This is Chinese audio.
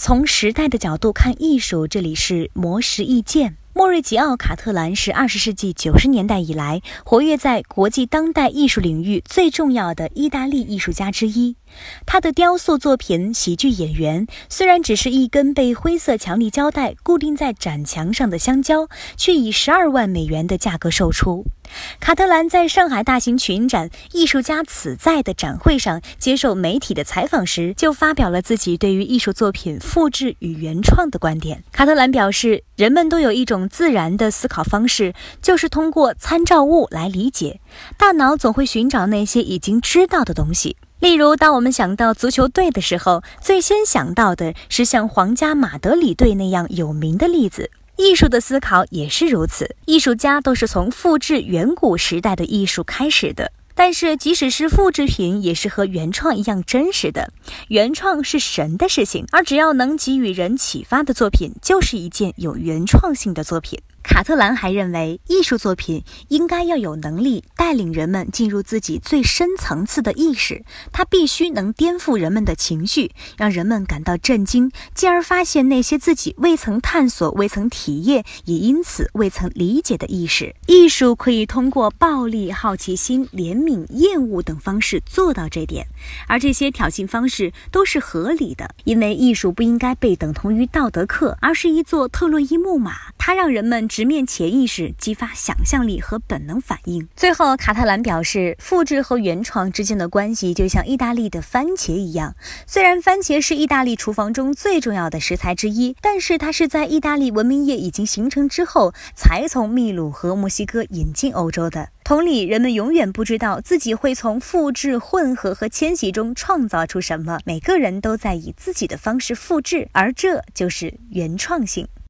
从时代的角度看艺术，这里是魔石意见。莫瑞吉奥·卡特兰是二十世纪九十年代以来活跃在国际当代艺术领域最重要的意大利艺术家之一。他的雕塑作品《喜剧演员》虽然只是一根被灰色强力胶带固定在展墙上的香蕉，却以十二万美元的价格售出。卡特兰在上海大型群展“艺术家此在”的展会上接受媒体的采访时，就发表了自己对于艺术作品复制与原创的观点。卡特兰表示，人们都有一种自然的思考方式，就是通过参照物来理解。大脑总会寻找那些已经知道的东西。例如，当我们想到足球队的时候，最先想到的是像皇家马德里队那样有名的例子。艺术的思考也是如此，艺术家都是从复制远古时代的艺术开始的。但是，即使是复制品，也是和原创一样真实的。原创是神的事情，而只要能给予人启发的作品，就是一件有原创性的作品。卡特兰还认为，艺术作品应该要有能力带领人们进入自己最深层次的意识，它必须能颠覆人们的情绪，让人们感到震惊，进而发现那些自己未曾探索、未曾体验，也因此未曾理解的意识。艺术可以通过暴力、好奇心、怜悯、厌恶等方式做到这点，而这些挑衅方式都是合理的，因为艺术不应该被等同于道德课，而是一座特洛伊木马，它让人们。直面潜意识，激发想象力和本能反应。最后，卡特兰表示，复制和原创之间的关系就像意大利的番茄一样。虽然番茄是意大利厨房中最重要的食材之一，但是它是在意大利文明业已经形成之后，才从秘鲁和墨西哥引进欧洲的。同理，人们永远不知道自己会从复制、混合和迁徙中创造出什么。每个人都在以自己的方式复制，而这就是原创性。